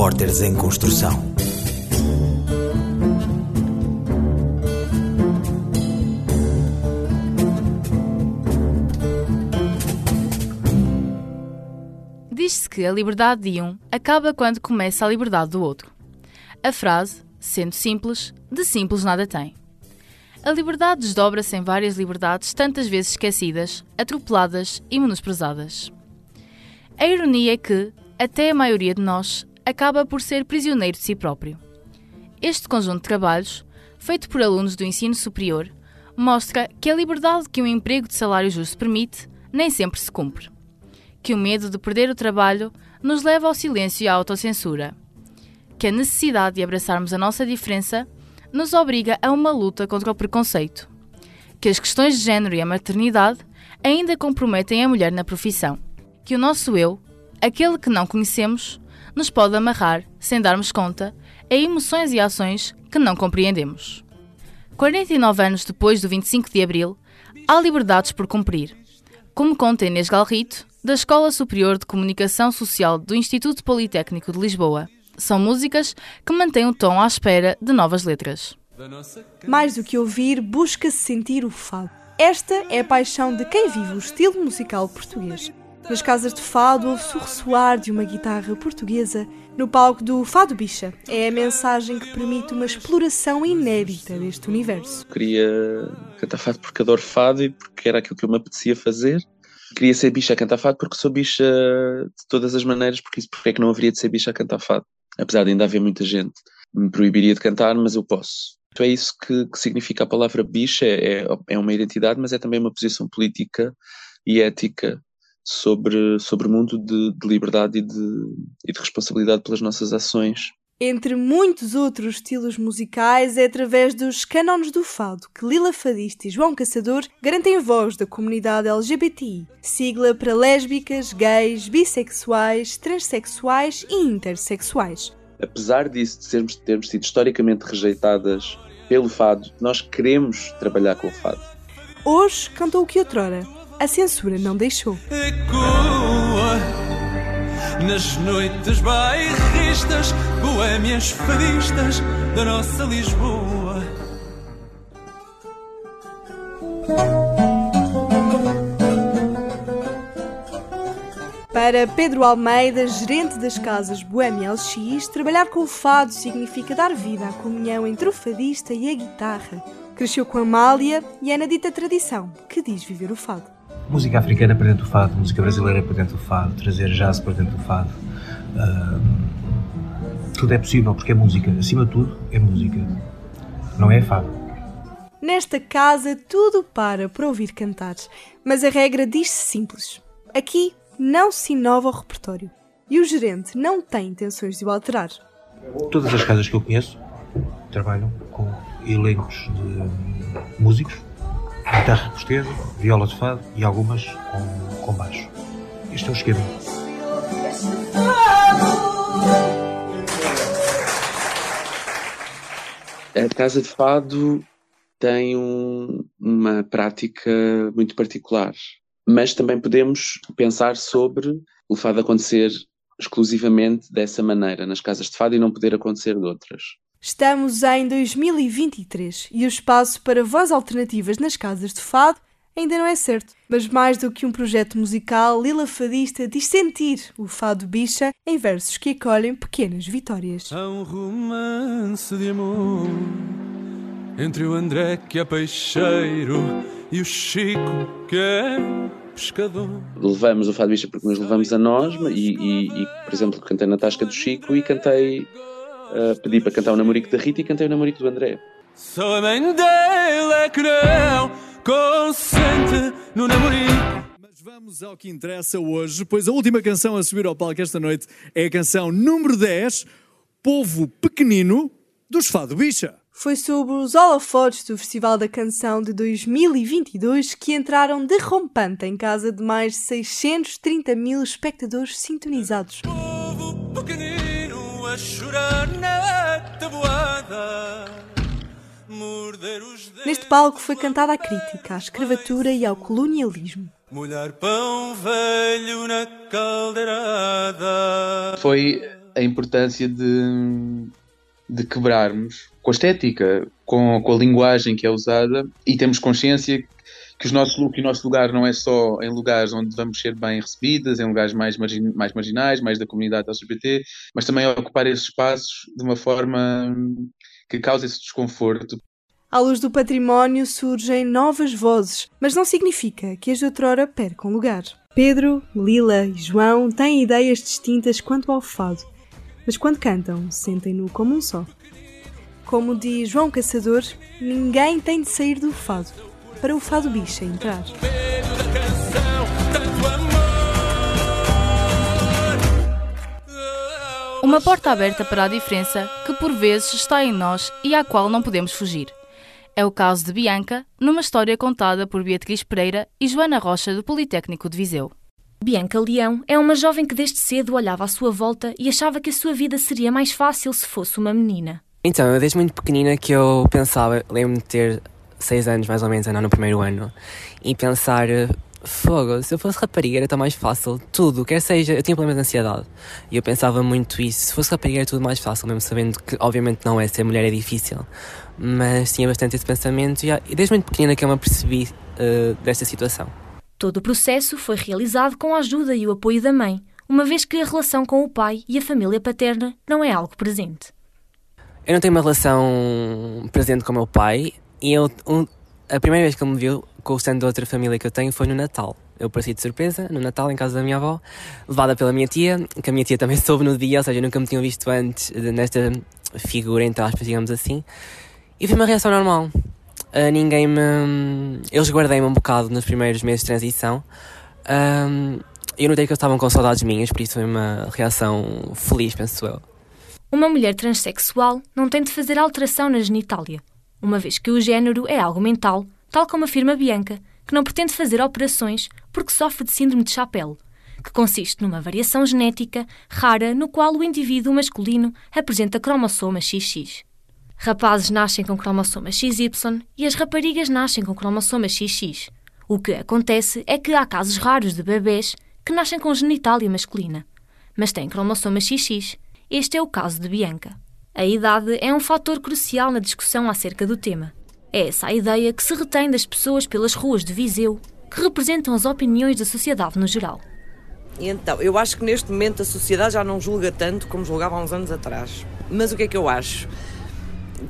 Repórteres em Construção. Diz-se que a liberdade de um acaba quando começa a liberdade do outro. A frase, sendo simples, de simples nada tem. A liberdade desdobra-se em várias liberdades tantas vezes esquecidas, atropeladas e menosprezadas. A ironia é que, até a maioria de nós, acaba por ser prisioneiro de si próprio. Este conjunto de trabalhos, feito por alunos do ensino superior, mostra que a liberdade que um emprego de salário justo permite nem sempre se cumpre. Que o medo de perder o trabalho nos leva ao silêncio e à autocensura. Que a necessidade de abraçarmos a nossa diferença nos obriga a uma luta contra o preconceito. Que as questões de género e a maternidade ainda comprometem a mulher na profissão que o nosso eu, aquele que não conhecemos, nos pode amarrar, sem darmos conta, a emoções e ações que não compreendemos. 49 anos depois do 25 de Abril, há liberdades por cumprir. Como conta Inês Galrito, da Escola Superior de Comunicação Social do Instituto Politécnico de Lisboa. São músicas que mantêm o tom à espera de novas letras. Mais do que ouvir, busca-se sentir o fado. Esta é a paixão de quem vive o estilo musical português. Nas casas de fado ouve-se o ressoar de uma guitarra portuguesa no palco do Fado Bicha. É a mensagem que permite uma exploração inédita deste universo. Queria cantar fado porque adoro fado e porque era aquilo que eu me apetecia fazer. Queria ser bicha a cantar fado porque sou bicha de todas as maneiras, porque isso porque é que não haveria de ser bicha a cantar fado? Apesar de ainda haver muita gente me proibiria de cantar, mas eu posso. Então é isso que, que significa a palavra bicha, é, é uma identidade, mas é também uma posição política e ética sobre, sobre o mundo de, de liberdade e de, e de responsabilidade pelas nossas ações. Entre muitos outros estilos musicais, é através dos cânones do fado que Lila Fadista e João Caçador garantem voz da comunidade LGBTI, sigla para lésbicas, gays, bissexuais, transexuais e intersexuais. Apesar disso, de sermos, termos sido historicamente rejeitadas pelo fado, nós queremos trabalhar com o fado. Hoje cantou o que outrora a censura não deixou. Ecoa nas noites bairristas, boémias fadistas da nossa Lisboa. Para Pedro Almeida, gerente das casas Boêmia LX, trabalhar com o fado significa dar vida à comunhão entre o fadista e a guitarra. Cresceu com Amália e é na dita tradição que diz viver o fado música africana para dentro do fado, música brasileira para dentro do fado, trazer jazz para dentro do fado. Uh, tudo é possível porque é música. Acima de tudo, é música. Não é fado. Nesta casa tudo para para ouvir cantar, mas a regra diz-se simples. Aqui não se inova o repertório e o gerente não tem intenções de o alterar. Todas as casas que eu conheço trabalham com elencos de músicos guitarra portuguesa, viola de fado e algumas com, com baixo. Este é o esquema. A Casa de Fado tem um, uma prática muito particular, mas também podemos pensar sobre o fado acontecer exclusivamente dessa maneira nas casas de fado e não poder acontecer de outras. Estamos em 2023 e o espaço para voz alternativas nas casas de fado ainda não é certo. Mas mais do que um projeto musical, Lila Fadista diz sentir o fado bicha em versos que acolhem pequenas vitórias. Há um romance de amor entre o André que é peixeiro e o Chico que é pescador. Levamos o fado bicha porque nos levamos a nós e, e, e por exemplo, cantei na tasca do Chico e cantei uh, pedi para cantar o namorico da Rita e cantei o namorico do André. Só a mãe dele é que não consente no namorico. Mas vamos ao que interessa hoje, pois a última canção a subir ao palco esta noite é a canção número 10, Povo Pequenino, dos Fado Bicha. Foi sobre os holofotes do Festival da Canção de 2022 que entraram derrompante em casa de mais de 630 mil espectadores sintonizados. Povo pequenino a chorar na tabuada. Morder os dedos, Neste palco foi cantada a crítica à escravatura e ao colonialismo. Molhar pão velho na caldeirada. Foi a importância de, de quebrarmos com a estética, com, com a linguagem que é usada e temos consciência que, os nosso, que o nosso lugar não é só em lugares onde vamos ser bem recebidas, em lugares mais, margin, mais marginais, mais da comunidade LGBT, mas também ocupar esses espaços de uma forma que causa esse desconforto. À luz do património surgem novas vozes, mas não significa que as de outrora percam lugar. Pedro, Lila e João têm ideias distintas quanto ao fado, mas quando cantam, sentem-no como um só. Como diz João Caçador, ninguém tem de sair do fado para o fado bicha entrar. Uma porta aberta para a diferença que por vezes está em nós e à qual não podemos fugir. É o caso de Bianca, numa história contada por Beatriz Pereira e Joana Rocha do Politécnico de Viseu. Bianca Leão é uma jovem que desde cedo olhava à sua volta e achava que a sua vida seria mais fácil se fosse uma menina. Então, eu desde muito pequenina que eu pensava, lembro-me de ter seis anos mais ou menos, andar no primeiro ano, e pensar, fogo, se eu fosse rapariga era tão mais fácil, tudo, quer seja, eu tinha problemas de ansiedade, e eu pensava muito isso, se fosse rapariga era tudo mais fácil, mesmo sabendo que obviamente não é, ser mulher é difícil, mas tinha bastante esse pensamento, e desde muito pequenina que eu me apercebi uh, desta situação. Todo o processo foi realizado com a ajuda e o apoio da mãe, uma vez que a relação com o pai e a família paterna não é algo presente. Eu não tenho uma relação presente com o meu pai, e eu, um, a primeira vez que ele me viu com o stand de outra família que eu tenho foi no Natal. Eu apareci de surpresa, no Natal, em casa da minha avó, levada pela minha tia, que a minha tia também soube no dia, ou seja, nunca me tinham visto antes nesta figura, entre aspas, digamos assim. E foi uma reação normal. Uh, ninguém me. Eles guardei-me um bocado nos primeiros meses de transição. Um, eu notei que eles estavam com saudades minhas, por isso foi uma reação feliz, penso eu. Uma mulher transexual não tem de fazer alteração na genitália uma vez que o género é algo mental, tal como afirma Bianca, que não pretende fazer operações porque sofre de síndrome de Chapelle, que consiste numa variação genética rara no qual o indivíduo masculino apresenta cromossoma XX. Rapazes nascem com cromossoma XY e as raparigas nascem com cromossoma XX. O que acontece é que há casos raros de bebês que nascem com genitália masculina, mas têm cromossoma XX. Este é o caso de Bianca. A idade é um fator crucial na discussão acerca do tema. É essa a ideia que se retém das pessoas pelas ruas de Viseu, que representam as opiniões da sociedade no geral. Então, eu acho que neste momento a sociedade já não julga tanto como julgava há uns anos atrás. Mas o que é que eu acho?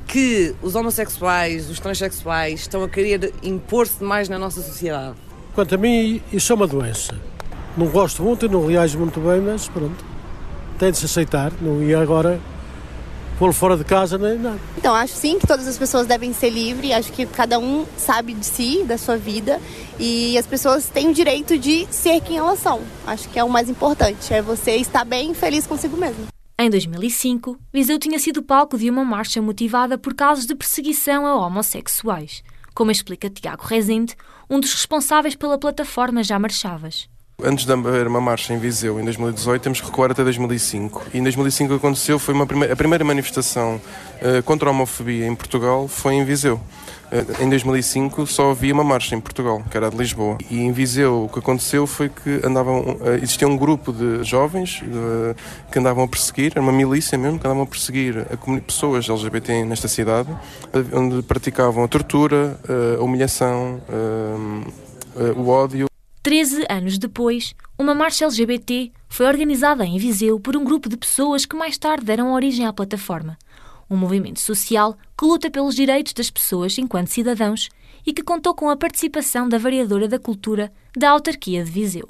Que os homossexuais, os transexuais estão a querer impor-se mais na nossa sociedade. Quanto a mim, isso é uma doença. Não gosto muito, não reajo muito bem, mas pronto. Tem de se aceitar. Não ia agora pô-lo fora de casa nem nada. Então, acho sim que todas as pessoas devem ser livres, acho que cada um sabe de si, da sua vida, e as pessoas têm o direito de ser quem elas são. Acho que é o mais importante, é você estar bem e feliz consigo mesmo. Em 2005, Viseu tinha sido palco de uma marcha motivada por casos de perseguição a homossexuais, como explica Tiago Rezende, um dos responsáveis pela plataforma Já Marchavas. Antes de haver uma marcha em Viseu em 2018, temos que recuar até 2005. E em 2005 o que aconteceu foi uma primeira, a primeira manifestação uh, contra a homofobia em Portugal foi em Viseu. Uh, em 2005 só havia uma marcha em Portugal, que era a de Lisboa. E em Viseu o que aconteceu foi que andavam, uh, existia um grupo de jovens que andavam a perseguir, era uma milícia mesmo, que andavam a perseguir pessoas LGBT nesta cidade, onde praticavam a tortura, a humilhação, o ódio. Treze anos depois, uma marcha LGBT foi organizada em Viseu por um grupo de pessoas que mais tarde deram origem à plataforma. Um movimento social que luta pelos direitos das pessoas enquanto cidadãos e que contou com a participação da variadora da cultura da autarquia de Viseu.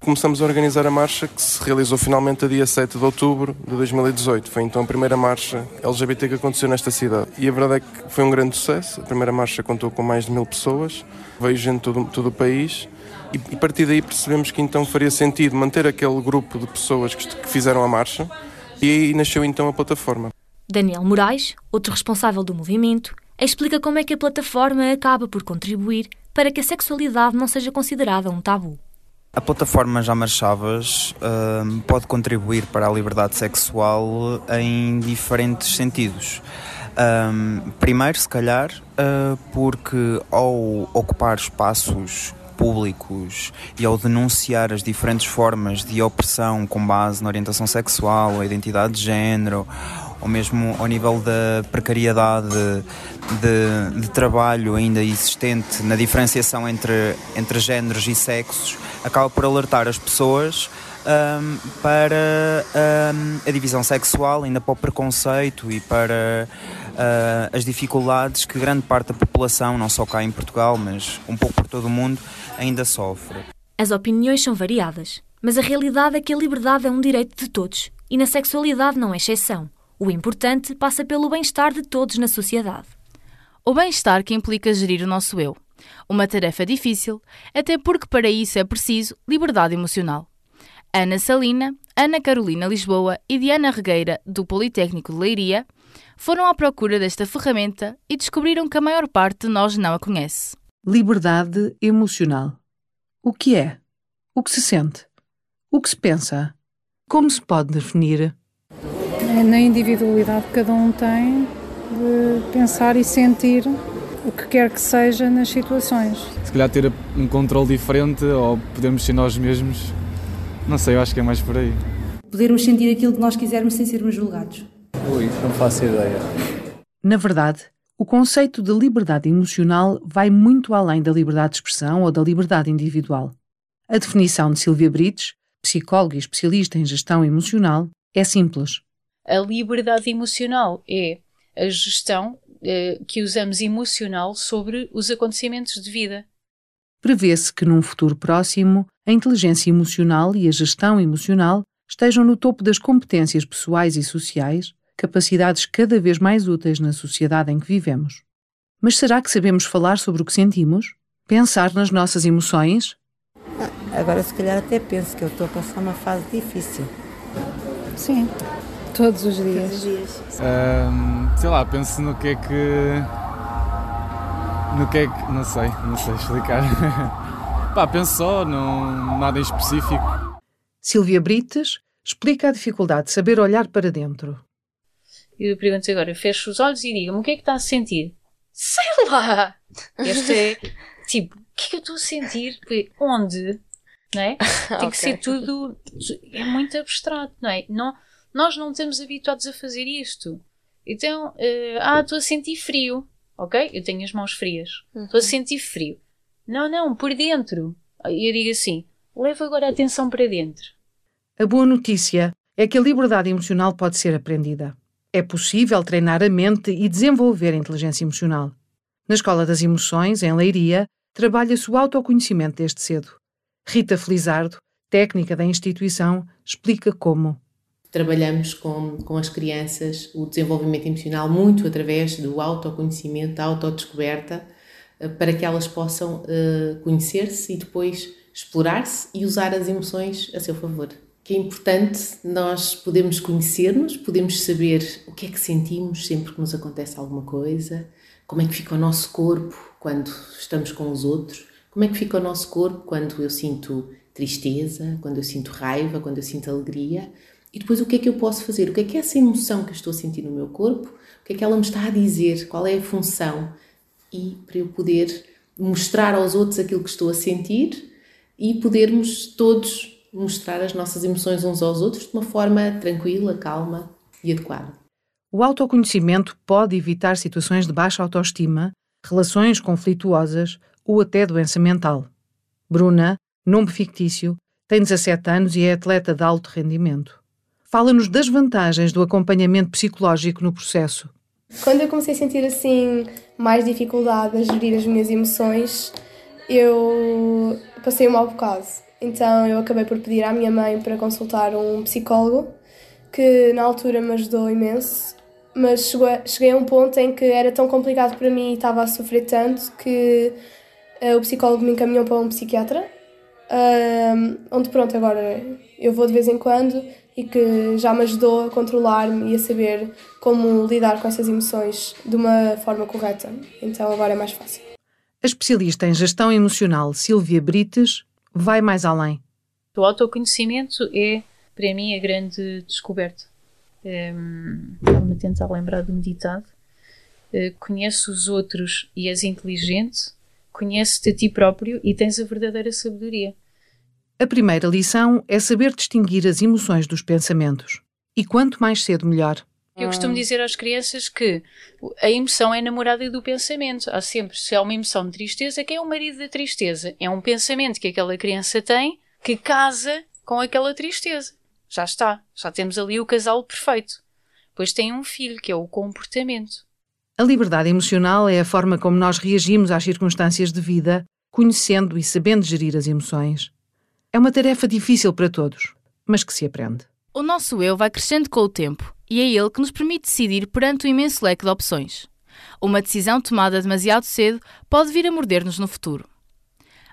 Começamos a organizar a marcha que se realizou finalmente a dia 7 de outubro de 2018. Foi então a primeira marcha LGBT que aconteceu nesta cidade. E a verdade é que foi um grande sucesso. A primeira marcha contou com mais de mil pessoas, veio gente de todo, todo o país e, e a partir daí percebemos que então faria sentido manter aquele grupo de pessoas que, que fizeram a marcha e aí nasceu então a plataforma. Daniel Moraes, outro responsável do movimento, explica como é que a plataforma acaba por contribuir para que a sexualidade não seja considerada um tabu. A plataforma Já Marchavas uh, pode contribuir para a liberdade sexual em diferentes sentidos. Um, primeiro, se calhar, uh, porque ao ocupar espaços públicos e ao denunciar as diferentes formas de opressão com base na orientação sexual ou identidade de género, ou mesmo ao nível da precariedade de, de, trabalho ainda existente na diferenciação entre, entre géneros e sexos, acaba por alertar as pessoas um, para um, a divisão sexual, ainda para o preconceito e para uh, as dificuldades que grande parte da população, não só cá em Portugal, mas um pouco por todo o mundo, ainda sofre. As opiniões são variadas, mas a realidade é que a liberdade é um direito de todos e na sexualidade não é exceção. O importante passa pelo bem-estar de todos na sociedade. O bem-estar que implica gerir o nosso eu. Uma tarefa difícil, até porque para isso é preciso liberdade emocional. Ana Salina, Ana Carolina Lisboa e Diana Regueira, do Politécnico de Leiria, foram à procura desta ferramenta e descobriram que a maior parte de nós não a conhece. Liberdade emocional. O que é? O que se sente? O que se pensa? Como se pode definir? É na individualidade que cada um tem de pensar e sentir o que quer que seja nas situações. Se calhar ter um controle diferente ou podermos ser nós mesmos não sei, eu acho que é mais por aí. Podermos sentir aquilo que nós quisermos sem sermos julgados. Ui, não faço ideia. Na verdade, o conceito de liberdade emocional vai muito além da liberdade de expressão ou da liberdade individual. A definição de Silvia Brites, psicóloga e especialista em gestão emocional, é simples. A liberdade emocional é a gestão eh, que usamos emocional sobre os acontecimentos de vida. Prevê-se que num futuro próximo a inteligência emocional e a gestão emocional estejam no topo das competências pessoais e sociais, capacidades cada vez mais úteis na sociedade em que vivemos. Mas será que sabemos falar sobre o que sentimos? Pensar nas nossas emoções? Agora, se calhar, até penso que eu estou a passar uma fase difícil. Sim, todos os dias. Todos os dias. Um, sei lá, penso no que é que no que é que. Não sei, não sei explicar. Pá, penso só, não, nada em específico. Silvia Brites explica a dificuldade de saber olhar para dentro. Eu pergunto agora, fecho os olhos e diga-me o que é que está a sentir? Sei lá! Este é tipo, o que é que eu estou a sentir? Onde? Não é? Tem okay. que ser tudo. É muito abstrato, não é? Não, nós não estamos habituados a fazer isto. Então, uh, ah, estou a sentir frio ok? Eu tenho as mãos frias. Uhum. Estou a sentir frio. Não, não, por dentro. E eu digo assim: leva agora a atenção para dentro. A boa notícia é que a liberdade emocional pode ser aprendida. É possível treinar a mente e desenvolver a inteligência emocional. Na Escola das Emoções, em Leiria, trabalha-se o autoconhecimento desde cedo. Rita Felizardo, técnica da instituição, explica como trabalhamos com, com as crianças o desenvolvimento emocional muito através do autoconhecimento, da autodescoberta, eh, para que elas possam uh, conhecer-se e depois explorar-se e usar as emoções a seu favor. Que é importante nós podemos conhecer-nos, podemos saber o que é que sentimos sempre que nos acontece alguma coisa, como é que fica o nosso corpo quando estamos com os outros, como é que fica o nosso corpo quando eu sinto tristeza, quando eu sinto raiva, quando eu sinto alegria e depois o que é que eu posso fazer? O que é que é essa emoção que eu estou a sentir no meu corpo? O que é que ela me está a dizer? Qual é a função? E para eu poder mostrar aos outros aquilo que estou a sentir e podermos todos mostrar as nossas emoções uns aos outros de uma forma tranquila, calma e adequada. O autoconhecimento pode evitar situações de baixa autoestima, relações conflituosas ou até doença mental. Bruna, nome fictício, tem 17 anos e é atleta de alto rendimento fala-nos das vantagens do acompanhamento psicológico no processo. Quando eu comecei a sentir assim mais dificuldade a gerir as minhas emoções, eu passei um mau bocado. Então eu acabei por pedir à minha mãe para consultar um psicólogo, que na altura me ajudou imenso, mas cheguei a um ponto em que era tão complicado para mim e estava a sofrer tanto que uh, o psicólogo me encaminhou para um psiquiatra, uh, onde pronto, agora eu vou de vez em quando e que já me ajudou a controlar-me e a saber como lidar com essas emoções de uma forma correta. Então agora é mais fácil. A especialista em gestão emocional Silvia Brites vai mais além. O autoconhecimento é, para mim, a grande descoberta. Um, Estava-me a tentar lembrar de um ditado. Uh, conhece os outros e és inteligente conheces-te a ti próprio e tens a verdadeira sabedoria. A primeira lição é saber distinguir as emoções dos pensamentos. E quanto mais cedo, melhor. Eu costumo dizer às crianças que a emoção é namorada do pensamento. Há sempre, se há uma emoção de tristeza, quem é o marido da tristeza? É um pensamento que aquela criança tem que casa com aquela tristeza. Já está, já temos ali o casal perfeito. Depois tem um filho, que é o comportamento. A liberdade emocional é a forma como nós reagimos às circunstâncias de vida, conhecendo e sabendo gerir as emoções. É uma tarefa difícil para todos, mas que se aprende. O nosso eu vai crescendo com o tempo e é ele que nos permite decidir perante o imenso leque de opções. Uma decisão tomada demasiado cedo pode vir a morder-nos no futuro.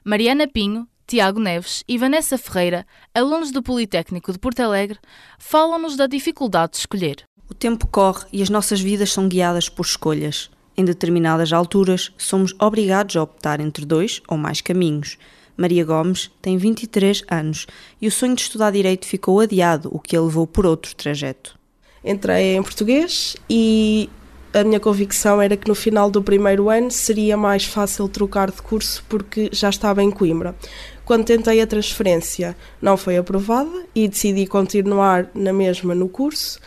Mariana Pinho, Tiago Neves e Vanessa Ferreira, alunos do Politécnico de Porto Alegre, falam-nos da dificuldade de escolher. O tempo corre e as nossas vidas são guiadas por escolhas. Em determinadas alturas, somos obrigados a optar entre dois ou mais caminhos. Maria Gomes tem 23 anos e o sonho de estudar Direito ficou adiado, o que a levou por outro trajeto. Entrei em português e a minha convicção era que no final do primeiro ano seria mais fácil trocar de curso porque já estava em Coimbra. Quando tentei a transferência, não foi aprovada e decidi continuar na mesma no curso.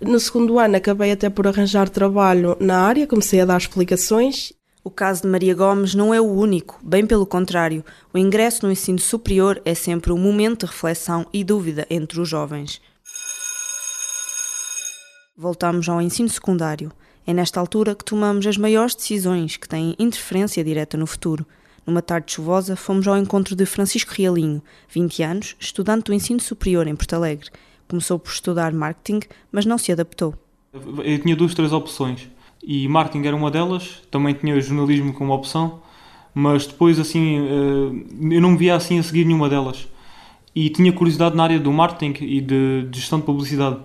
No segundo ano, acabei até por arranjar trabalho na área, comecei a dar explicações. O caso de Maria Gomes não é o único, bem pelo contrário. O ingresso no ensino superior é sempre um momento de reflexão e dúvida entre os jovens. Voltamos ao ensino secundário. É nesta altura que tomamos as maiores decisões que têm interferência direta no futuro. Numa tarde chuvosa, fomos ao encontro de Francisco Realinho, 20 anos, estudante do ensino superior em Porto Alegre. Começou por estudar marketing, mas não se adaptou. Eu tinha duas, três opções e marketing era uma delas, também tinha jornalismo como opção, mas depois assim eu não me via assim a seguir nenhuma delas. E tinha curiosidade na área do marketing e de gestão de publicidade.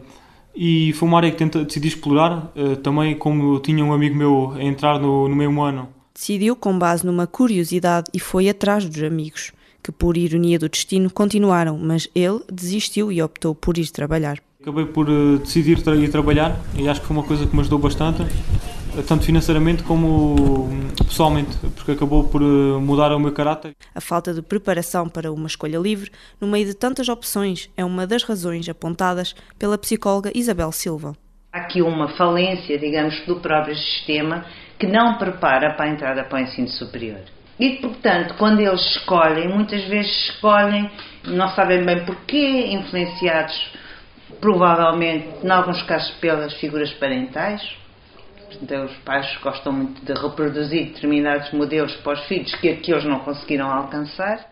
E foi uma área que tenta, decidi explorar, também como tinha um amigo meu a entrar no, no mesmo ano. Decidiu com base numa curiosidade e foi atrás dos amigos, que por ironia do destino continuaram, mas ele desistiu e optou por ir trabalhar. Acabei por uh, decidir tra ir trabalhar e acho que foi uma coisa que me ajudou bastante, tanto financeiramente como pessoalmente, porque acabou por uh, mudar o meu caráter. A falta de preparação para uma escolha livre, no meio de tantas opções, é uma das razões apontadas pela psicóloga Isabel Silva. Há aqui uma falência, digamos, do próprio sistema que não prepara para a entrada para o ensino superior. E, portanto, quando eles escolhem, muitas vezes escolhem, não sabem bem porquê, influenciados provavelmente, em alguns casos, pelas figuras parentais. Portanto, os pais gostam muito de reproduzir determinados modelos para os filhos que aqueles não conseguiram alcançar.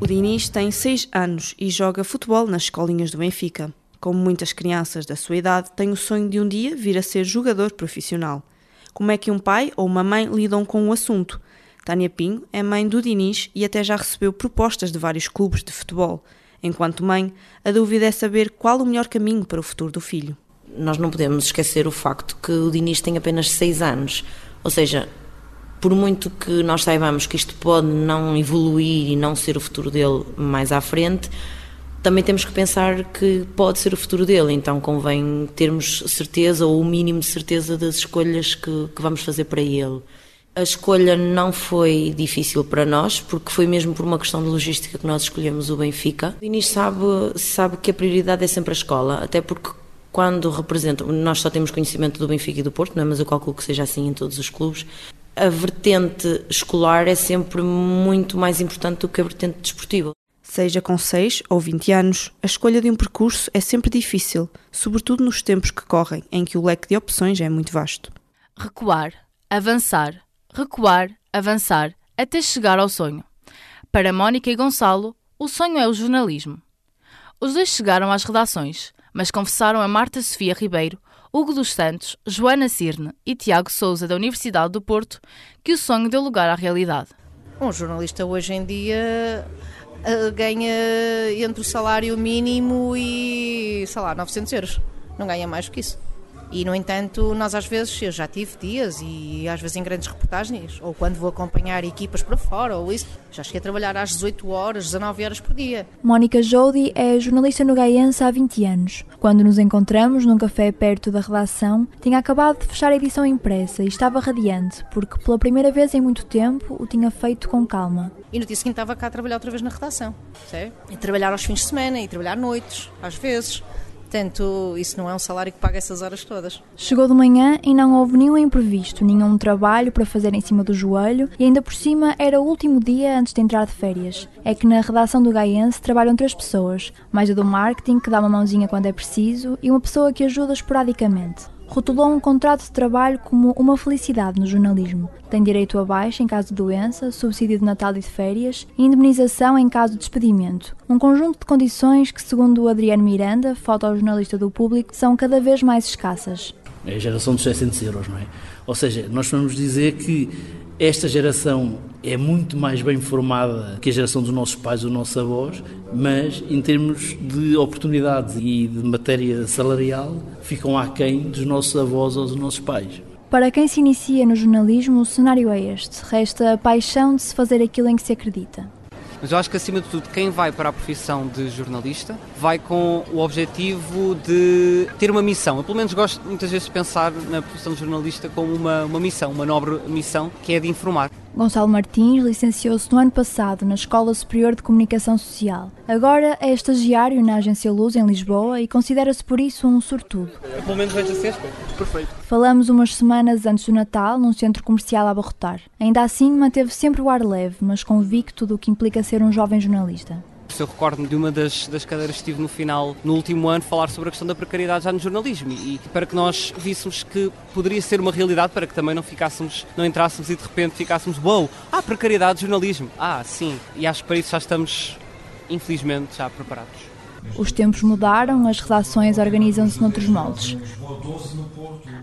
O Diniz tem 6 anos e joga futebol nas escolinhas do Benfica. Como muitas crianças da sua idade, tem o sonho de um dia vir a ser jogador profissional. Como é que um pai ou uma mãe lidam com o assunto? Tânia Pinho é mãe do Diniz e até já recebeu propostas de vários clubes de futebol. Enquanto mãe, a dúvida é saber qual o melhor caminho para o futuro do filho. Nós não podemos esquecer o facto que o Diniz tem apenas 6 anos. Ou seja, por muito que nós saibamos que isto pode não evoluir e não ser o futuro dele mais à frente, também temos que pensar que pode ser o futuro dele, então convém termos certeza ou o mínimo de certeza das escolhas que, que vamos fazer para ele. A escolha não foi difícil para nós, porque foi mesmo por uma questão de logística que nós escolhemos o Benfica. O Inês sabe, sabe que a prioridade é sempre a escola, até porque quando representa, nós só temos conhecimento do Benfica e do Porto, não é? mas eu calculo que seja assim em todos os clubes. A vertente escolar é sempre muito mais importante do que a vertente desportiva. Seja com 6 ou 20 anos, a escolha de um percurso é sempre difícil, sobretudo nos tempos que correm, em que o leque de opções é muito vasto. Recuar, avançar, recuar, avançar, até chegar ao sonho. Para Mónica e Gonçalo, o sonho é o jornalismo. Os dois chegaram às redações, mas confessaram a Marta Sofia Ribeiro, Hugo dos Santos, Joana Cirne e Tiago Souza da Universidade do Porto que o sonho deu lugar à realidade. Um jornalista hoje em dia uh, ganha entre o salário mínimo e, sei lá, 900 euros. Não ganha mais do que isso. E, no entanto, nós às vezes, eu já tive dias e às vezes em grandes reportagens, ou quando vou acompanhar equipas para fora, ou isso, já cheguei a trabalhar às 18 horas, 19 horas por dia. Mónica Jodi é jornalista no Gaiense há 20 anos. Quando nos encontramos num café perto da redação, tinha acabado de fechar a edição impressa e estava radiante, porque pela primeira vez em muito tempo o tinha feito com calma. E no dia seguinte estava cá a trabalhar outra vez na redação, certo? E trabalhar aos fins de semana, e trabalhar noites, às vezes. Portanto, isso não é um salário que paga essas horas todas. Chegou de manhã e não houve nenhum imprevisto, nenhum trabalho para fazer em cima do joelho e ainda por cima era o último dia antes de entrar de férias. É que na redação do Gaiense trabalham três pessoas, mais a do marketing que dá uma mãozinha quando é preciso e uma pessoa que ajuda esporadicamente rotulou um contrato de trabalho como uma felicidade no jornalismo. Tem direito a baixa em caso de doença, subsídio de Natal e de férias e indemnização em caso de despedimento. Um conjunto de condições que, segundo o Adriano Miranda, fotojornalista do público, são cada vez mais escassas. É a geração dos 600 euros, não é? Ou seja, nós vamos dizer que esta geração é muito mais bem formada que a geração dos nossos pais ou nossos avós, mas em termos de oportunidades e de matéria salarial, ficam aquém dos nossos avós ou dos nossos pais. Para quem se inicia no jornalismo, o cenário é este: resta a paixão de se fazer aquilo em que se acredita. Mas eu acho que, acima de tudo, quem vai para a profissão de jornalista vai com o objetivo de ter uma missão. Eu, pelo menos, gosto muitas vezes de pensar na profissão de jornalista como uma, uma missão, uma nobre missão, que é de informar. Gonçalo Martins licenciou-se no ano passado na Escola Superior de Comunicação Social. Agora é estagiário na Agência Luz em Lisboa e considera-se por isso um sortudo. Eu, pelo menos vejo assim, perfeito. Falamos umas semanas antes do Natal num centro comercial a abarrotar. Ainda assim manteve sempre o ar leve, mas convicto do que implica ser um jovem jornalista. Eu recordo-me de uma das, das cadeiras que tive no final, no último ano, falar sobre a questão da precariedade já no jornalismo e para que nós víssemos que poderia ser uma realidade, para que também não ficássemos, não entrássemos e de repente ficássemos, wow, ah, precariedade, jornalismo, ah, sim, e acho que para isso já estamos, infelizmente, já preparados. Os tempos mudaram, as redações organizam-se noutros moldes.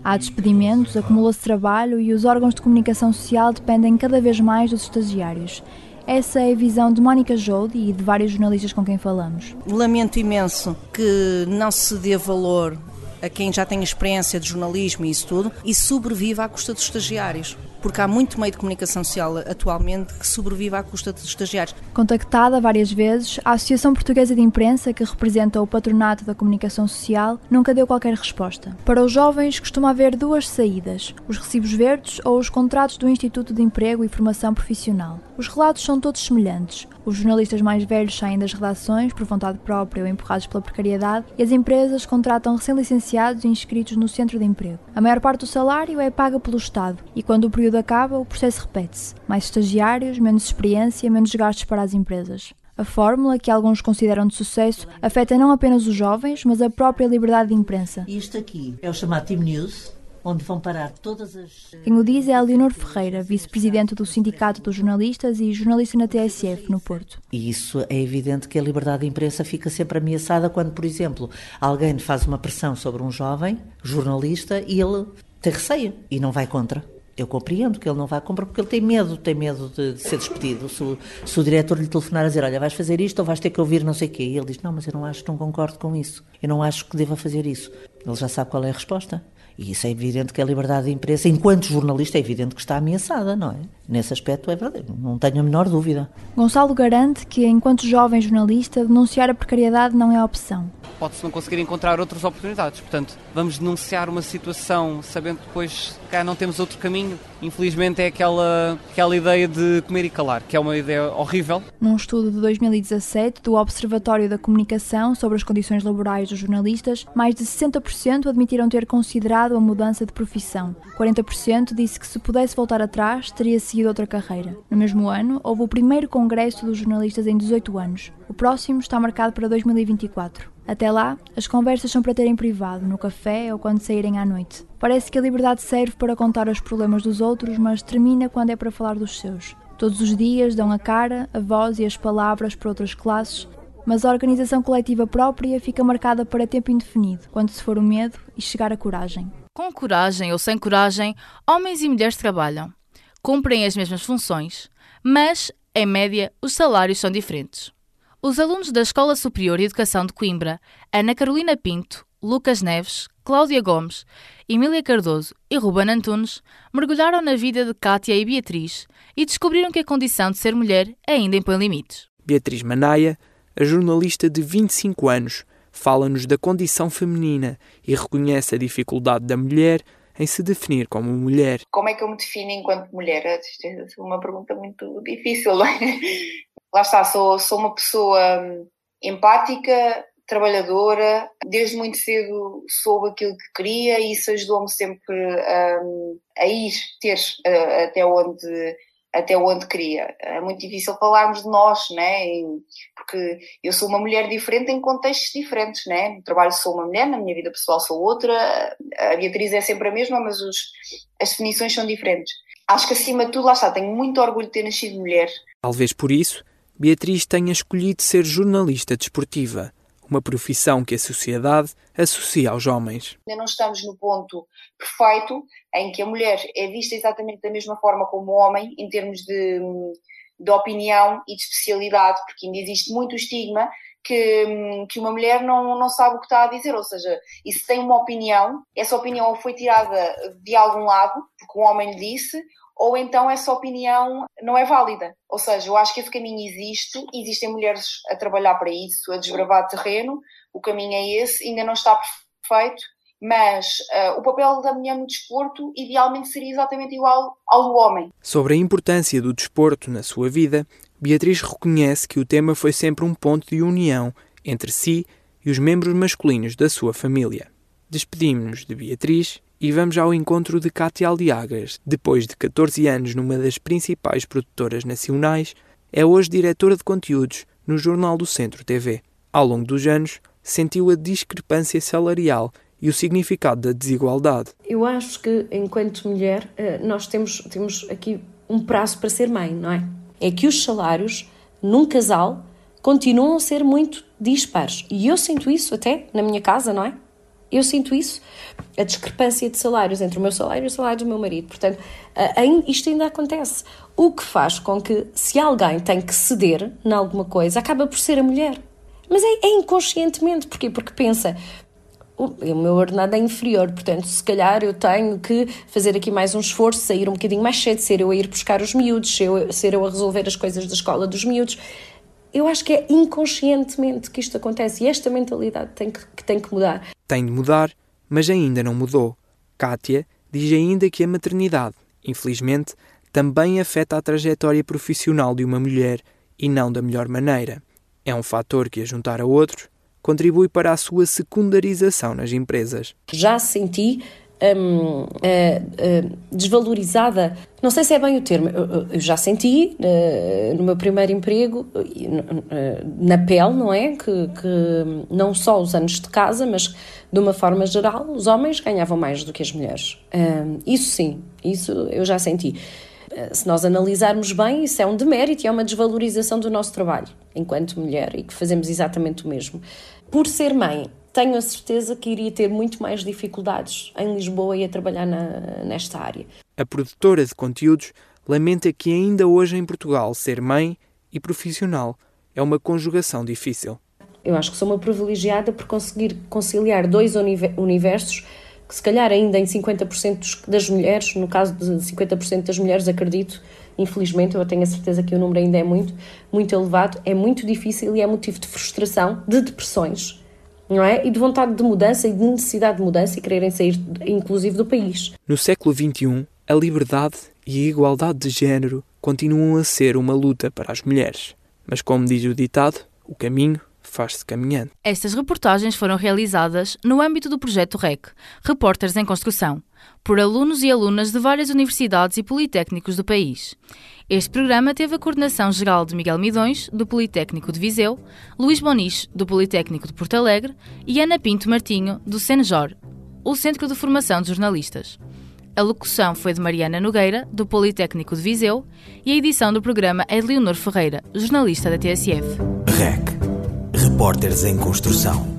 Há despedimentos, acumula-se trabalho e os órgãos de comunicação social dependem cada vez mais dos estagiários. Essa é a visão de Mónica Joldi e de vários jornalistas com quem falamos. Lamento imenso que não se dê valor a quem já tem experiência de jornalismo e isso tudo e sobreviva à custa dos estagiários porque há muito meio de comunicação social atualmente que sobrevive à custa dos estagiários. Contactada várias vezes, a Associação Portuguesa de Imprensa, que representa o patronato da comunicação social, nunca deu qualquer resposta. Para os jovens, costuma haver duas saídas: os recibos verdes ou os contratos do Instituto de Emprego e Formação Profissional. Os relatos são todos semelhantes. Os jornalistas mais velhos saem das redações por vontade própria ou empurrados pela precariedade e as empresas contratam recém-licenciados e inscritos no centro de emprego. A maior parte do salário é paga pelo Estado e quando o período acaba, o processo repete-se. Mais estagiários, menos experiência, menos gastos para as empresas. A fórmula, que alguns consideram de sucesso, afeta não apenas os jovens, mas a própria liberdade de imprensa. Isto aqui é o chamado Team News, onde vão parar todas as. Quem o diz é a Leonor Ferreira, vice-presidente do Sindicato dos Jornalistas e jornalista na TSF, no Porto. E isso é evidente que a liberdade de imprensa fica sempre ameaçada quando, por exemplo, alguém faz uma pressão sobre um jovem jornalista e ele tem receio e não vai contra. Eu compreendo que ele não vai comprar porque ele tem medo, tem medo de, de ser despedido. Se o, se o, diretor lhe telefonar a dizer, olha, vais fazer isto ou vais ter que ouvir não sei o quê, e ele diz, não, mas eu não acho, não concordo com isso. Eu não acho que deva fazer isso. Ele já sabe qual é a resposta. E isso é evidente que a liberdade de imprensa, enquanto jornalista, é evidente que está ameaçada, não é? Nesse aspecto é verdade, não tenho a menor dúvida. Gonçalo garante que, enquanto jovem jornalista, denunciar a precariedade não é opção. Pode-se não conseguir encontrar outras oportunidades. Portanto, vamos denunciar uma situação sabendo que depois cá não temos outro caminho. Infelizmente é aquela, aquela ideia de comer e calar, que é uma ideia horrível. Num estudo de 2017 do Observatório da Comunicação sobre as condições laborais dos jornalistas, mais de 60% admitiram ter considerado a mudança de profissão. 40% disse que se pudesse voltar atrás, teria seguido outra carreira. No mesmo ano, houve o primeiro congresso dos jornalistas em 18 anos. O próximo está marcado para 2024. Até lá, as conversas são para ter em privado, no café ou quando saírem à noite. Parece que a liberdade serve para contar os problemas dos outros, mas termina quando é para falar dos seus. Todos os dias dão a cara, a voz e as palavras para outras classes, mas a organização coletiva própria fica marcada para tempo indefinido, quando se for o medo e chegar a coragem. Com coragem ou sem coragem, homens e mulheres trabalham. Cumprem as mesmas funções, mas, em média, os salários são diferentes. Os alunos da Escola Superior de Educação de Coimbra, Ana Carolina Pinto, Lucas Neves, Cláudia Gomes, Emília Cardoso e Ruben Antunes mergulharam na vida de Kátia e Beatriz e descobriram que a condição de ser mulher ainda impõe limites. Beatriz Manaia, a jornalista de 25 anos, fala-nos da condição feminina e reconhece a dificuldade da mulher em se definir como mulher. Como é que eu me defino enquanto mulher? É uma pergunta muito difícil, é? Lá está, sou, sou uma pessoa hum, empática, trabalhadora, desde muito cedo soube aquilo que queria e isso ajudou-me sempre um, a ir ter uh, até onde até onde queria. É muito difícil falarmos de nós, né? porque eu sou uma mulher diferente em contextos diferentes, né? No trabalho sou uma mulher, na minha vida pessoal sou outra, a Beatriz é sempre a mesma, mas os, as definições são diferentes. Acho que acima de tudo, lá está, tenho muito orgulho de ter nascido mulher. Talvez por isso, Beatriz tenha escolhido ser jornalista desportiva uma profissão que a sociedade associa aos homens. Ainda não estamos no ponto perfeito em que a mulher é vista exatamente da mesma forma como o homem, em termos de, de opinião e de especialidade, porque ainda existe muito estigma que, que uma mulher não, não sabe o que está a dizer, ou seja, e se tem uma opinião, essa opinião foi tirada de algum lado, porque o homem lhe disse, ou então essa opinião não é válida. Ou seja, eu acho que esse caminho existe, existem mulheres a trabalhar para isso, a desbravar terreno, o caminho é esse, ainda não está perfeito, mas uh, o papel da mulher no desporto idealmente seria exatamente igual ao do homem. Sobre a importância do desporto na sua vida, Beatriz reconhece que o tema foi sempre um ponto de união entre si e os membros masculinos da sua família. Despedimos-nos de Beatriz e vamos ao encontro de Cátia Aldiagas. Depois de 14 anos numa das principais produtoras nacionais, é hoje diretora de conteúdos no Jornal do Centro TV. Ao longo dos anos, sentiu a discrepância salarial e o significado da desigualdade. Eu acho que, enquanto mulher, eh, nós temos, temos aqui um prazo para ser mãe, não é? É que os salários num casal continuam a ser muito dispares. E eu sinto isso até na minha casa, não é? Eu sinto isso, a discrepância de salários entre o meu salário e o salário do meu marido. Portanto, isto ainda acontece. O que faz com que, se alguém tem que ceder em alguma coisa, acaba por ser a mulher. Mas é, é inconscientemente. Porquê? Porque pensa, o meu ordenado é inferior, portanto, se calhar eu tenho que fazer aqui mais um esforço, sair um bocadinho mais cedo, ser eu a ir buscar os miúdos, ser eu, a resolver as coisas da escola dos miúdos eu acho que é inconscientemente que isto acontece e esta mentalidade tem que, que tem que mudar. Tem de mudar, mas ainda não mudou. Kátia diz ainda que a maternidade, infelizmente, também afeta a trajetória profissional de uma mulher e não da melhor maneira. É um fator que, a juntar a outros, contribui para a sua secundarização nas empresas. Já senti um, uh, uh, desvalorizada. Não sei se é bem o termo, eu, eu já senti uh, no meu primeiro emprego, na pele, não é? Que, que, não só os anos de casa, mas de uma forma geral, os homens ganhavam mais do que as mulheres. isso sim, isso eu já senti. Se nós analisarmos bem, isso é um demérito e é uma desvalorização do nosso trabalho enquanto mulher e que fazemos exatamente o mesmo. Por ser mãe, tenho a certeza que iria ter muito mais dificuldades em Lisboa e a trabalhar na, nesta área. A produtora de conteúdos lamenta que ainda hoje em Portugal ser mãe e profissional é uma conjugação difícil. Eu acho que sou uma privilegiada por conseguir conciliar dois universos que se calhar ainda em 50% das mulheres, no caso de 50% das mulheres, acredito, infelizmente, eu tenho a certeza que o número ainda é muito, muito elevado, é muito difícil e é motivo de frustração, de depressões, não é? E de vontade de mudança e de necessidade de mudança e quererem sair, inclusive, do país. No século XXI, a liberdade e a igualdade de género continuam a ser uma luta para as mulheres. Mas, como diz o ditado, o caminho faz-se caminhando. Estas reportagens foram realizadas no âmbito do projeto REC, Repórteres em Construção, por alunos e alunas de várias universidades e politécnicos do país. Este programa teve a coordenação geral de Miguel Midões, do Politécnico de Viseu, Luís Boniche, do Politécnico de Porto Alegre e Ana Pinto Martinho, do Senjor, o Centro de Formação de Jornalistas. A locução foi de Mariana Nogueira, do Politécnico de Viseu, e a edição do programa é de Leonor Ferreira, jornalista da TSF. REC Repórteres em Construção.